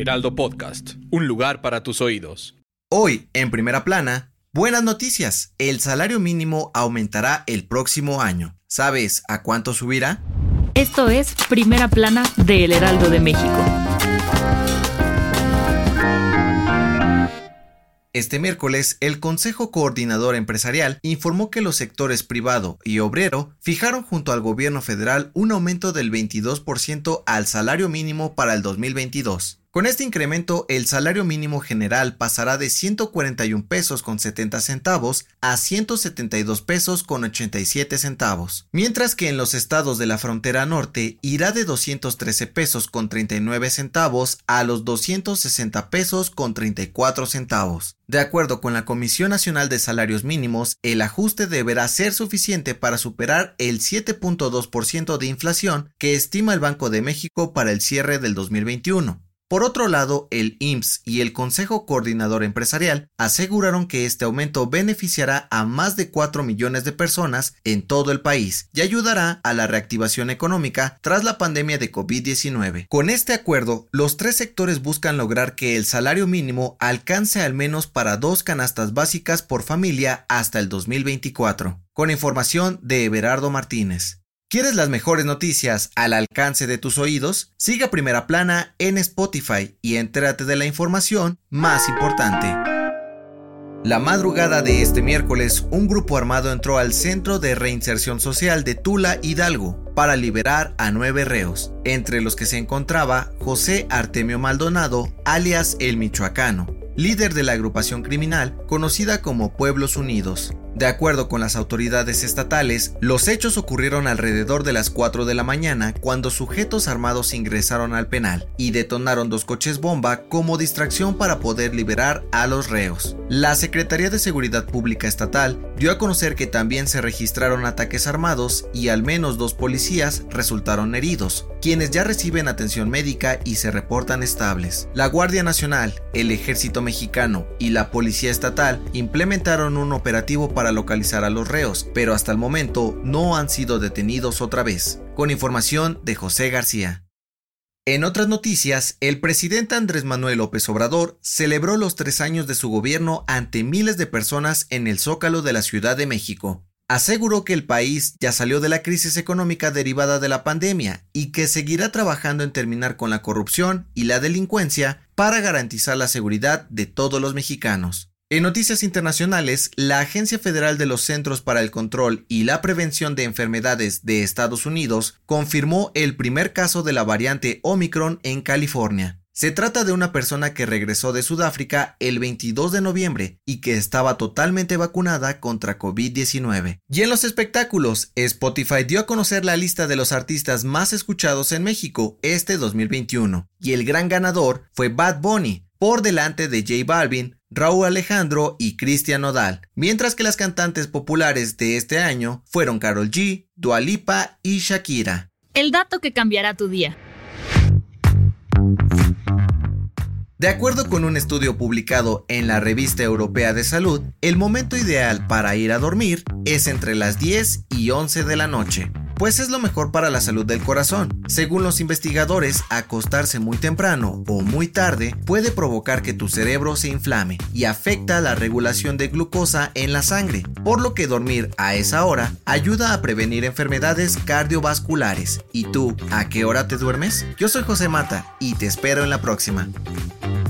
Heraldo Podcast, un lugar para tus oídos. Hoy, en primera plana, buenas noticias. El salario mínimo aumentará el próximo año. ¿Sabes a cuánto subirá? Esto es Primera Plana de El Heraldo de México. Este miércoles, el Consejo Coordinador Empresarial informó que los sectores privado y obrero fijaron junto al gobierno federal un aumento del 22% al salario mínimo para el 2022. Con este incremento, el salario mínimo general pasará de 141 pesos con 70 centavos a 172 pesos con 87 centavos, mientras que en los estados de la frontera norte irá de 213 pesos con 39 centavos a los 260 pesos con 34 centavos. De acuerdo con la Comisión Nacional de Salarios Mínimos, el ajuste deberá ser suficiente para superar el 7.2% de inflación que estima el Banco de México para el cierre del 2021. Por otro lado, el IMSS y el Consejo Coordinador Empresarial aseguraron que este aumento beneficiará a más de 4 millones de personas en todo el país y ayudará a la reactivación económica tras la pandemia de COVID-19. Con este acuerdo, los tres sectores buscan lograr que el salario mínimo alcance al menos para dos canastas básicas por familia hasta el 2024. Con información de Everardo Martínez. ¿Quieres las mejores noticias al alcance de tus oídos? Siga Primera Plana en Spotify y entérate de la información más importante. La madrugada de este miércoles, un grupo armado entró al Centro de Reinserción Social de Tula Hidalgo para liberar a nueve reos, entre los que se encontraba José Artemio Maldonado, alias El Michoacano, líder de la agrupación criminal conocida como Pueblos Unidos. De acuerdo con las autoridades estatales, los hechos ocurrieron alrededor de las 4 de la mañana cuando sujetos armados ingresaron al penal y detonaron dos coches bomba como distracción para poder liberar a los reos. La Secretaría de Seguridad Pública Estatal dio a conocer que también se registraron ataques armados y al menos dos policías resultaron heridos, quienes ya reciben atención médica y se reportan estables. La Guardia Nacional, el Ejército Mexicano y la Policía Estatal implementaron un operativo para localizar a los reos, pero hasta el momento no han sido detenidos otra vez. Con información de José García. En otras noticias, el presidente Andrés Manuel López Obrador celebró los tres años de su gobierno ante miles de personas en el Zócalo de la Ciudad de México. Aseguró que el país ya salió de la crisis económica derivada de la pandemia y que seguirá trabajando en terminar con la corrupción y la delincuencia para garantizar la seguridad de todos los mexicanos. En noticias internacionales, la Agencia Federal de los Centros para el Control y la Prevención de Enfermedades de Estados Unidos confirmó el primer caso de la variante Omicron en California. Se trata de una persona que regresó de Sudáfrica el 22 de noviembre y que estaba totalmente vacunada contra COVID-19. Y en los espectáculos, Spotify dio a conocer la lista de los artistas más escuchados en México este 2021, y el gran ganador fue Bad Bunny, por delante de J Balvin, Raúl Alejandro y Cristian Nodal, mientras que las cantantes populares de este año fueron Carol G, Dualipa y Shakira. El dato que cambiará tu día. De acuerdo con un estudio publicado en la Revista Europea de Salud, el momento ideal para ir a dormir es entre las 10 y 11 de la noche pues es lo mejor para la salud del corazón. Según los investigadores, acostarse muy temprano o muy tarde puede provocar que tu cerebro se inflame y afecta la regulación de glucosa en la sangre, por lo que dormir a esa hora ayuda a prevenir enfermedades cardiovasculares. ¿Y tú, a qué hora te duermes? Yo soy José Mata y te espero en la próxima.